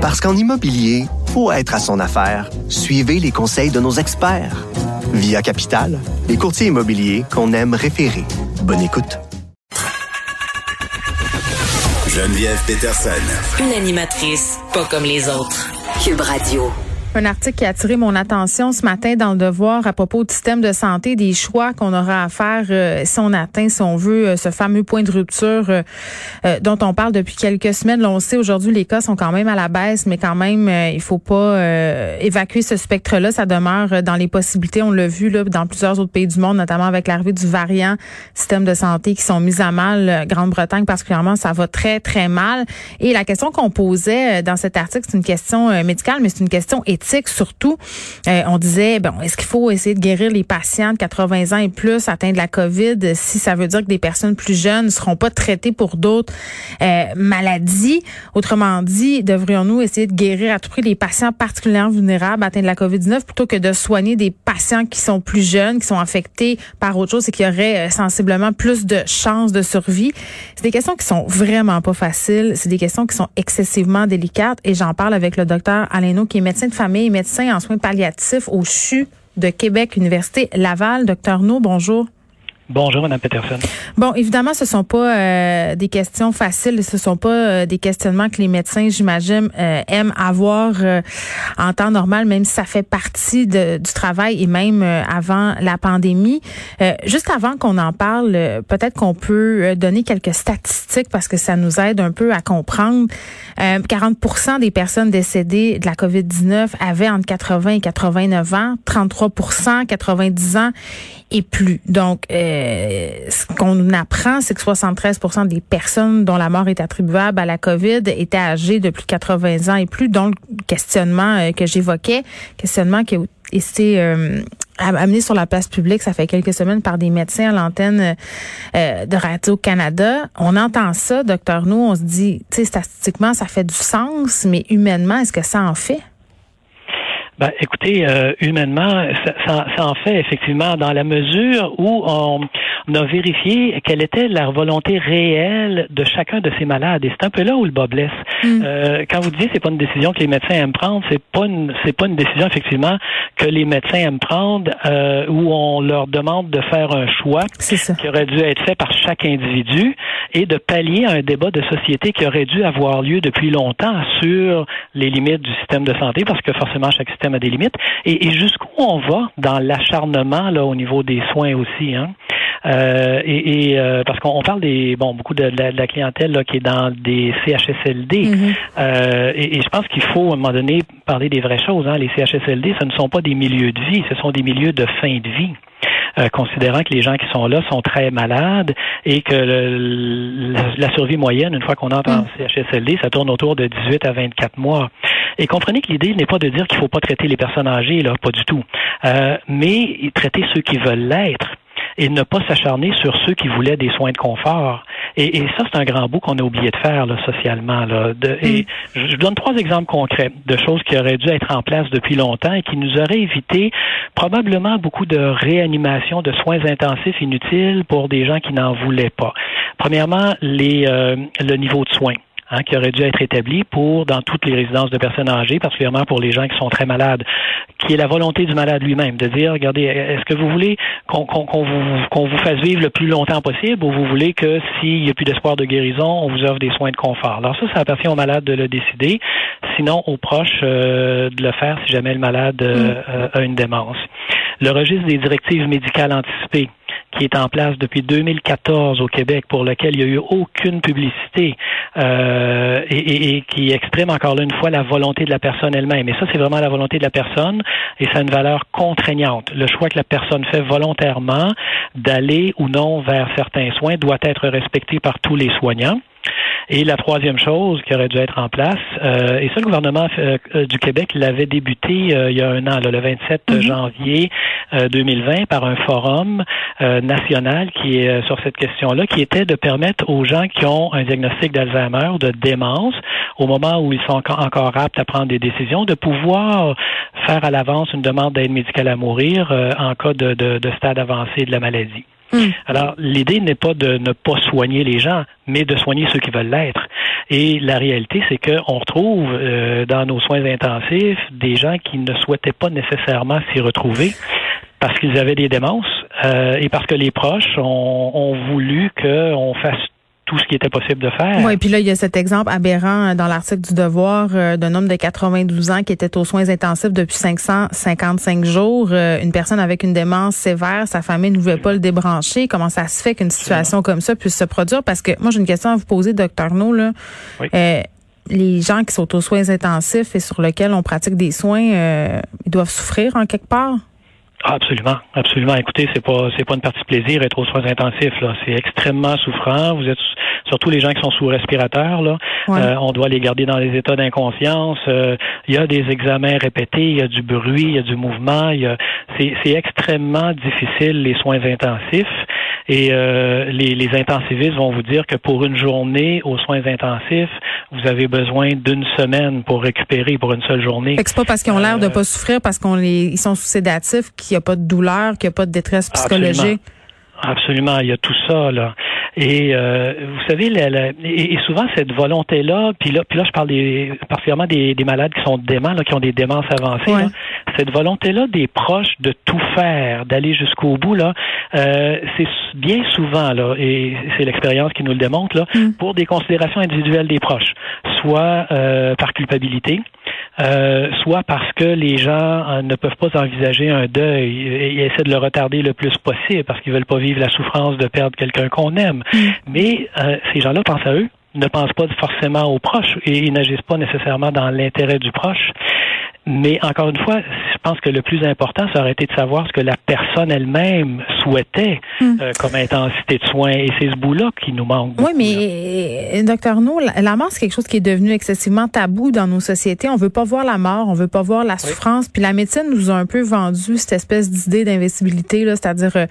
Parce qu'en immobilier, faut être à son affaire. Suivez les conseils de nos experts. Via Capital, les courtiers immobiliers qu'on aime référer. Bonne écoute. Geneviève Peterson. Une animatrice pas comme les autres. Cube Radio. Un article qui a attiré mon attention ce matin dans le devoir à propos du système de santé, des choix qu'on aura à faire euh, si on atteint, si on veut, euh, ce fameux point de rupture euh, dont on parle depuis quelques semaines. Là, on sait aujourd'hui les cas sont quand même à la baisse, mais quand même, il faut pas évacuer ce spectre-là. Ça demeure dans les possibilités. On l'a vu là, dans plusieurs autres pays du monde, notamment avec l'arrivée du variant système de santé qui sont mis à mal. Grande-Bretagne particulièrement, ça va très, très mal. Et la question qu'on posait dans cet article, c'est une question médicale, mais c'est une question éthique surtout. Euh, on disait, bon, est-ce qu'il faut essayer de guérir les patients de 80 ans et plus atteints de la COVID si ça veut dire que des personnes plus jeunes ne seront pas traitées pour d'autres euh, maladies? Autrement dit, devrions-nous essayer de guérir à tout prix les patients particulièrement vulnérables atteints de la COVID-19 plutôt que de soigner des patients qui sont plus jeunes, qui sont affectés par autre chose et qui auraient euh, sensiblement plus de chances de survie? C'est des questions qui sont vraiment pas faciles. C'est des questions qui sont excessivement délicates et j'en parle avec le docteur Alaino qui est médecin de famille médecin en soins palliatifs au CHU de Québec, Université Laval. Docteur No, bonjour. Bonjour, Mme Peterson. Bon, évidemment, ce sont pas euh, des questions faciles, ce sont pas euh, des questionnements que les médecins, j'imagine, euh, aiment avoir en temps normal, même si ça fait partie du travail et même avant la pandémie. juste avant qu'on en parle, peut-être qu'on peut donner quelques statistiques parce que ça nous aide un peu à comprendre. 40% des personnes décédées de la COVID-19 avaient entre 80 et 89 ans, 33% 90 ans et plus. Donc, euh, ce qu'on apprend, c'est que 73% des personnes dont la mort est attribuable à la COVID étaient âgées de plus de 80 ans et plus, dont le questionnement euh, que j'évoquais, questionnement qui a été euh, amené sur la place publique, ça fait quelques semaines par des médecins à l'antenne de Radio-Canada. On entend ça, docteur nous, on se dit, statistiquement, ça fait du sens, mais humainement, est-ce que ça en fait? Ben, écoutez, euh, humainement, ça, ça, ça, en fait effectivement dans la mesure où on, on a vérifié quelle était la volonté réelle de chacun de ces malades. Et c'est un peu là où le bas blesse. Mm. Euh, quand vous dites c'est pas une décision que les médecins aiment prendre, c'est pas une c'est pas une décision effectivement que les médecins aiment prendre euh, où on leur demande de faire un choix qui aurait dû être fait par chaque individu et de pallier à un débat de société qui aurait dû avoir lieu depuis longtemps sur les limites du système de santé parce que forcément chaque système a des limites et, et jusqu'où on va dans l'acharnement là au niveau des soins aussi. Hein? Euh, et, euh, parce qu'on parle des bon beaucoup de, la, clientèle là, qui est dans des CHSLD. Mm-hmm. euh, et, je pense qu'il faut à un moment donné parler des vraies choses. Hein. Les CHSLD, ce ne sont pas des milieux de vie, ce sont des milieux de fin de vie. Euh, considérant que les gens qui sont là sont très malades et que la, survie moyenne, une fois qu'on entre en mm. CHSLD, ça tourne autour de 18 à 24 mois. Et comprenez que l'idée n'est pas de dire qu'il ne faut pas traiter les personnes âgées, là, pas du tout, euh, mais traiter ceux qui veulent l'être et ne pas s'acharner sur ceux qui voulaient des soins de confort. Et, et ça, c'est un grand bout qu'on a oublié de faire là, socialement. Là. De, et mm. je donne trois exemples concrets de choses qui auraient dû être en place depuis longtemps et qui nous auraient évité probablement beaucoup de réanimation, de soins intensifs inutiles pour des gens qui n'en voulaient pas. Premièrement, les, euh, le niveau de soins. Hein, qui aurait dû être établi pour dans toutes les résidences de personnes âgées, particulièrement pour les gens qui sont très malades, qui est la volonté du malade lui-même de dire, regardez, est-ce que vous voulez qu'on vous, qu'on vous fasse vivre le plus longtemps possible ou vous voulez que s'il n'y a plus d'espoir de guérison, on vous offre des soins de confort? Alors ça, ça appartient au malade de le décider, sinon aux proches euh, de le faire si jamais le malade euh, mm. a une démence. Le registre des directives médicales anticipées qui est en place depuis 2014 au Québec, pour lequel il n'y a eu aucune publicité euh, et, qui exprime encore une fois la volonté de la personne elle-même. Et ça, c'est vraiment la volonté de la personne et ça a une valeur contraignante. Le choix que la personne fait volontairement d'aller ou non vers certains soins doit être respecté par tous les soignants. Et la troisième chose qui aurait dû être en place, euh, et ça, le gouvernement euh, du Québec l'avait débuté euh, il y a un an, le 27 mhm. janvier 2020, par un forum national qui est sur cette question-là, qui était de permettre aux gens qui ont un diagnostic d'Alzheimer ou de démence, au moment où ils sont encore aptes à prendre des décisions, de pouvoir faire à l'avance une demande d'aide médicale à mourir en cas de, de stade avancé de la maladie. Hmm. Alors, l'idée n'est pas de ne pas soigner les gens, mais de soigner ceux qui veulent l'être. Et la réalité, c'est qu'on retrouve euh, dans nos soins intensifs des gens qui ne souhaitaient pas nécessairement s'y retrouver parce qu'ils avaient des démences euh, et parce que les proches ont, ont voulu qu'on fasse tout ce qui était possible de faire. Oui, puis là, il y a cet exemple aberrant dans l'article du Devoir euh, d'un homme de 92 ans qui était aux soins intensifs depuis 555 jours. Euh, une personne avec une démence sévère, sa famille ne pouvait pas le débrancher. Comment ça se fait qu'une situation comme ça puisse se produire? Parce que moi, j'ai une question à vous poser, docteur No. Là. Euh, les gens qui sont aux soins intensifs et sur lesquels on pratique des soins, ils doivent souffrir en quelque part? Ah, absolument, absolument. Écoutez, c'est pas c'est pas une partie de plaisir être aux soins intensifs là. C'est extrêmement souffrant. Vous êtes surtout les gens qui sont sous respirateur là. Euh, on doit les garder dans des états d'inconscience. Euh, il y a des examens répétés, il y a du bruit, il y a du mouvement. Il y a c'est c'est extrêmement difficile les soins intensifs. Et euh, les, les intensivistes vont vous dire que pour une journée aux soins intensifs, vous avez besoin d'une semaine pour récupérer pour une seule journée. c'est pas parce qu'ils ont l'air de pas souffrir, parce qu'on les ils sont sous sédatifs qu'il n'y a pas de douleur, qu'il n'y a pas de détresse psychologique. Absolument. il y a tout ça là. Et euh, vous savez, et, souvent cette volonté-là, puis là, puis là, je parle des, particulièrement des, malades qui sont déments, là, qui ont des démences avancées. cette volonté-là des proches de tout faire, d'aller jusqu'au bout, là, euh, c'est bien souvent là, et c'est l'expérience qui nous le démontre là, mm. pour des considérations individuelles des proches, soit euh, par culpabilité, euh, soit parce que les gens euh, ne peuvent pas envisager un deuil et, essaient de le retarder le plus possible parce qu'ils veulent pas vivre la souffrance de perdre quelqu'un qu'on aime. Mm. Mais euh, ces gens-là pensent à eux, ne pensent pas forcément aux proches et ils n'agissent pas nécessairement dans l'intérêt du proche. Mais encore une fois, je pense que le plus important, ça aurait été de savoir ce que la personne elle-même souhaitait hmm. euh, comme intensité de soins. Et c'est ce bout-là qui nous manque. Oui, mais euh, docteur No, la, mort, c'est quelque chose qui est devenu excessivement tabou dans nos sociétés. On veut pas voir la mort, on veut pas voir la souffrance. Puis la médecine nous a un peu vendu cette espèce d'idée d'investibilité, là, c'est-à-dire euh,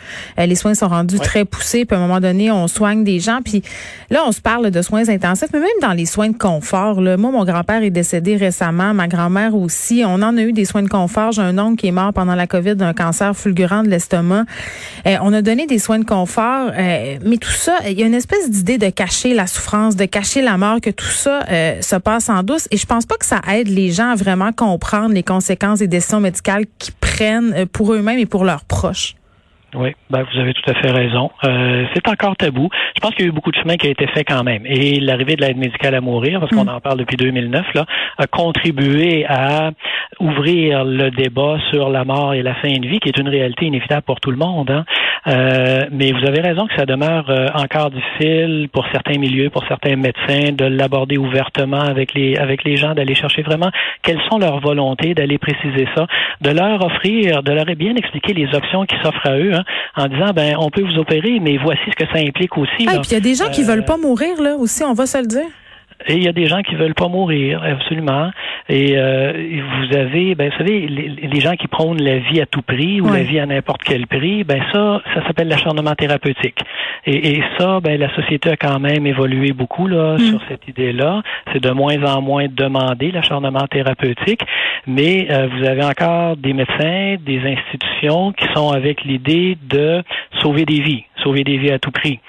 les soins sont rendus très poussés. Puis à un moment donné, on soigne des gens. Puis là, on se parle de soins intensifs, mais même dans les soins de confort. Là, moi, mon grand-père est décédé récemment, ma grand-mère aussi on en a eu des soins de confort. J'ai un oncle qui est mort pendant la COVID d'un cancer fulgurant de l'estomac. Euh, on a donné des soins de confort, euh, mais tout ça, il y a une espèce d'idée de cacher la souffrance, de cacher la mort, que tout ça euh, se passe en douce. Et je pense pas que ça aide les gens à vraiment comprendre les conséquences des décisions médicales qu'ils prennent pour eux-mêmes et pour leurs proches. Oui, ben vous avez tout à fait raison. Euh, c'est encore tabou. Je pense qu'il y a eu beaucoup de chemin qui a été fait quand même. Et l'arrivée de l'aide médicale à mourir, parce qu'on mm. en parle depuis 2009, là, a contribué à ouvrir le débat sur la mort et la fin de vie, qui est une réalité inévitable pour tout le monde. Hein. Euh, mais vous avez raison que ça demeure euh, encore difficile pour certains milieux, pour certains médecins, de l'aborder ouvertement avec les avec les gens, d'aller chercher vraiment quelles sont leurs volontés, d'aller préciser ça, de leur offrir, de leur bien expliquer les options qui s'offrent à eux, hein, en disant ben on peut vous opérer, mais voici ce que ça implique aussi. Ah, et puis il y a des gens qui veulent pas mourir là aussi, on va se le dire. Et il y a des gens qui veulent pas mourir, absolument. Et euh, vous avez, ben, vous savez, les, gens qui prônent la vie à tout prix ou la vie à n'importe quel prix, ben ça, ça s'appelle l'acharnement thérapeutique. Et, et, ça, ben la société a quand même évolué beaucoup là mm. sur cette idée-là. C'est de moins en moins demandé l'acharnement thérapeutique, mais euh, vous avez encore des médecins, des institutions qui sont avec l'idée de sauver des vies, sauver des vies à tout prix.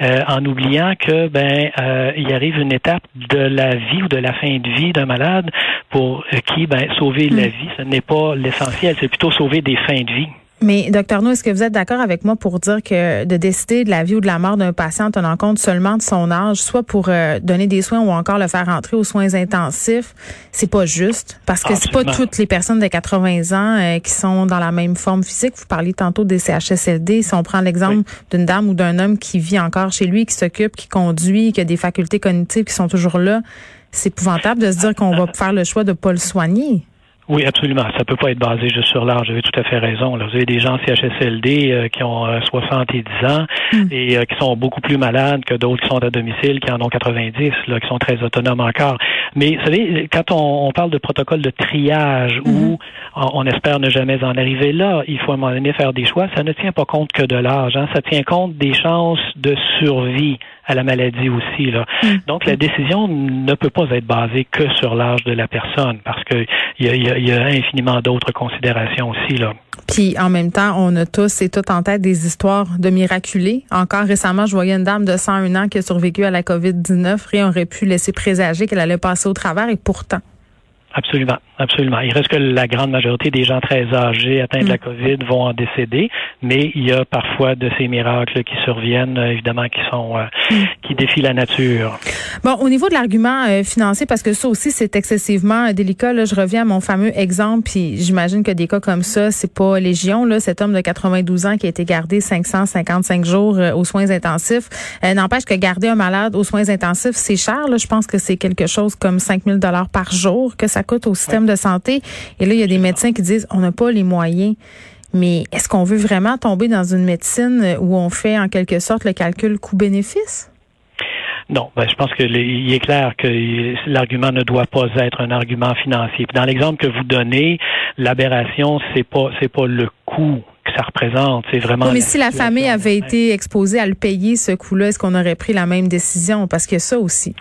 Euh, en oubliant que ben euh, il arrive une étape de la vie ou de la fin de vie d'un malade pour qui ben sauver la hmm. vie ce n'est pas l'essentiel, c'est plutôt sauver des fins de vie. Mais, docteur No, est-ce que vous êtes d'accord avec moi pour dire que de décider de la vie ou de la mort d'un patient en tenant compte seulement de son âge, soit pour euh, donner des soins ou encore le faire entrer aux soins intensifs, c'est pas juste? Parce que c'est pas toutes les personnes de 80 ans euh, qui sont dans la même forme physique. Vous parliez tantôt des CHSLD. Si on prend l'exemple d'une dame ou d'un homme qui vit encore chez lui, qui s'occupe, qui conduit, qui a des facultés cognitives qui sont toujours là, c'est épouvantable de se dire qu'on va faire le choix de pas le soigner. Oui, absolument. Ça peut pas être basé juste sur l'âge. Vous avez tout à fait raison. Vous avez des gens CHSLD euh, qui ont 70 euh, ans hmm. et euh, qui sont beaucoup plus malades que d'autres qui sont à domicile, qui en ont 90, là, qui sont très autonomes encore. Mais vous savez, quand on, parle de protocole de triage où hmm. on, espère ne jamais en arriver là, il faut à un moment donné faire des choix. Ça ne tient pas compte que de l'âge. Hein. Ça tient compte des chances de survie à la maladie aussi. Là. Mm. Donc, la décision ne peut pas être basée que sur l'âge de la personne parce qu'il y a, y, a, y a infiniment d'autres considérations aussi. Là. Puis en même temps, on a tous et toutes en tête des histoires de miraculés. Encore récemment, je voyais une dame de 101 ans qui a survécu à la COVID-19. Rien aurait pu laisser présager qu'elle allait passer au travers et pourtant. Absolument, absolument. Il reste que la grande majorité des gens très âgés atteints de la mm. COVID vont en décéder, mais il y a parfois de ces miracles qui surviennent, euh, évidemment, qui sont euh, mm. qui défient la nature. Bon, au niveau de l'argument euh, financier, parce que ça aussi c'est excessivement délicat. Là, je reviens à mon fameux exemple, puis j'imagine que des cas comme ça, c'est pas légion. Là, cet homme de 92 ans qui a été gardé 555 jours aux soins intensifs, n'empêche que garder un malade aux soins intensifs, c'est cher. Là, je pense que c'est quelque chose comme 5000 dollars par jour que ça coûte au système de santé. Et là, il y a des médecins qui disent on n'a pas les moyens. Mais est-ce qu'on veut vraiment tomber dans une médecine où on fait en quelque sorte le calcul coût-bénéfice? Non, ben, je pense que il est clair que l'argument ne doit pas être un argument financier. Dans l'exemple que vous donnez, l'aberration, c'est pas c'est pas le coût que ça représente, c'est vraiment. mais si la famille avait été exposée à le payer ce coût-là, est-ce qu'on aurait pris la même décision? Parce que ça aussi.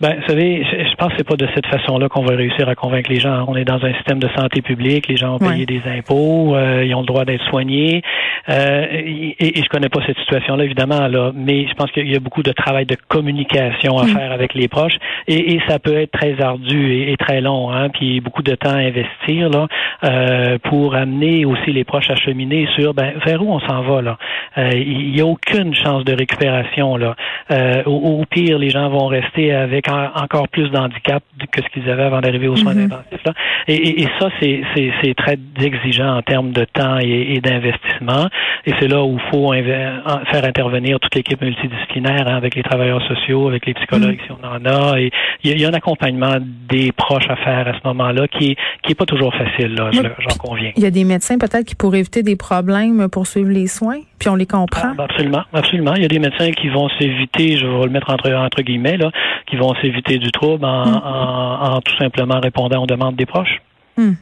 Ben, vous savez, je pense que c'est pas de cette façon-là qu'on va réussir à convaincre les gens. On est dans un système de santé publique, les gens ont payé des impôts, euh, ils ont le droit d'être soignés. Euh, et, et, je connais pas cette situation-là évidemment là, mais je pense qu'il y a beaucoup de travail de communication à mm. faire avec les proches, et, et, ça peut être très ardu et, très long, hein, puis beaucoup de temps à investir là euh, pour amener aussi les proches à cheminer sur ben vers où on s'en va là. Euh, il y a aucune chance de récupération là. Euh, au, au, pire, les gens vont rester avec encore plus d'handicap que ce qu'ils avaient avant d'arriver aux soins intensifs. Là. Et, et, ça, c'est très exigeant en termes de temps et, d'investissement. Et c'est là où il faut faire intervenir toute l'équipe multidisciplinaire hein, avec les travailleurs sociaux, avec les psychologues mm-hmm. si on en a. Et il y, a un accompagnement des proches à faire à ce moment-là qui qui est pas toujours facile, j'en conviens. Il y a des médecins peut-être qui pourraient éviter des problèmes pour suivre les soins, puis on les comprend. Ah, ben absolument, absolument. Il y a des médecins qui vont s'éviter, je vais le mettre entre, entre guillemets, là, qui vont s'éviter du trouble en, mm. en, en, tout simplement répondant aux demandes des proches. Hmm.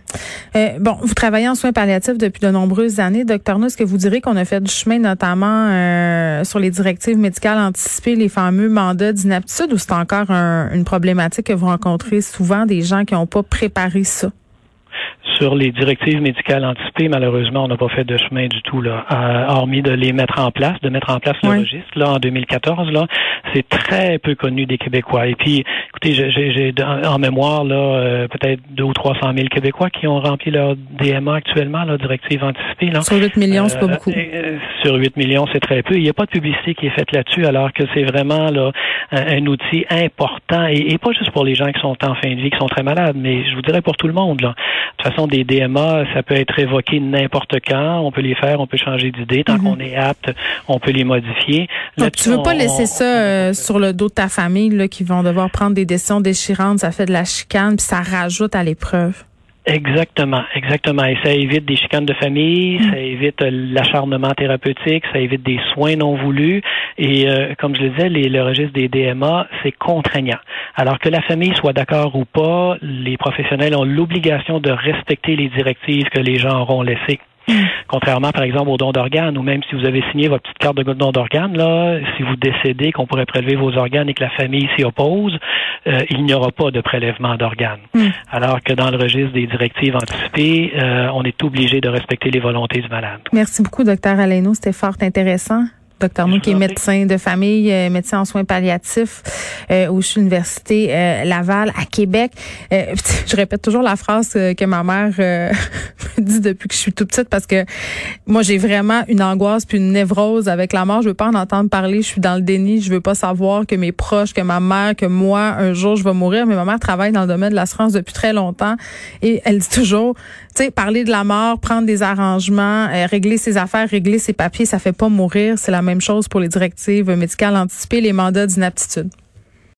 Euh, bon, vous travaillez en soins palliatifs depuis de nombreuses années. Docteur nous est-ce que vous direz qu'on a fait du chemin notamment euh, sur les directives médicales anticipées, les fameux mandats d'inaptitude, ou c'est encore une problématique que vous rencontrez souvent des gens qui n'ont pas préparé ça? Sur les directives médicales anticipées, malheureusement, on n'a pas fait de chemin du tout, là, hormis de les mettre en place, de mettre en place le registre. Là, en 2014, là, c'est très peu connu des Québécois. Et puis, écoutez, j'ai en mémoire là, euh, peut-être deux ou trois cent mille Québécois qui ont rempli leur DMA actuellement, leur directive anticipée. Là. Sur 8 millions, c'est pas euh, beaucoup. Euh, sur 8 millions, c'est très peu. Il n'y a pas de publicité qui est faite là-dessus, alors que c'est vraiment là un, outil important et, pas juste pour les gens qui sont en fin de vie, qui sont très malades, mais je vous dirais pour tout le monde. Là. De toute façon, des DMA, ça peut être évoqué n'importe quand. On peut les faire, on peut changer d'idée. Tant mhm. qu'on est apte, on peut les modifier. Donc, tu veux pas laisser ça euh, sur le dos de ta famille là, qui vont devoir prendre des décisions déchirantes. Ça fait de la chicane, puis ça rajoute à l'épreuve. Exactement, exactement. Et ça évite des chicanes de famille, mm. ça évite euh, l'acharnement thérapeutique, ça évite des soins non voulus. Et euh, comme je le disais, les, le registre des DMA, c'est contraignant. Alors que la famille soit d'accord ou pas, les professionnels ont l'obligation de respecter les directives que les gens auront laissées. Contrairement, par exemple, au don d'organes, ou même si vous avez signé votre petite carte de don d'organes, là, si vous décédez qu'on pourrait prélever vos organes et que la famille s'y oppose, euh, il n'y aura pas de prélèvement d'organes. Hmm. Alors que dans le registre des directives anticipées, euh, on est obligé de respecter les volontés du malade. Merci beaucoup, docteur Aleno. C'était fort intéressant. Docteur Mou, qui est médecin de famille, euh, médecin en soins palliatifs euh, au Université euh, Laval à Québec. Euh, je répète toujours la phrase que ma mère me dit depuis que je suis toute petite parce que moi j'ai vraiment une angoisse puis une névrose avec la mort. Je veux pas en entendre parler. Je suis dans le déni. Je veux pas savoir que mes proches, que ma mère, que moi un jour je vais mourir. Mais ma mère travaille dans le domaine de l'assurance depuis très longtemps et elle dit toujours, tu sais, parler de la mort, prendre des arrangements, régler ses affaires, régler ses papiers, ça fait pas mourir. C'est la même chose pour les directives médicales anticipées, les mandats d'inaptitude.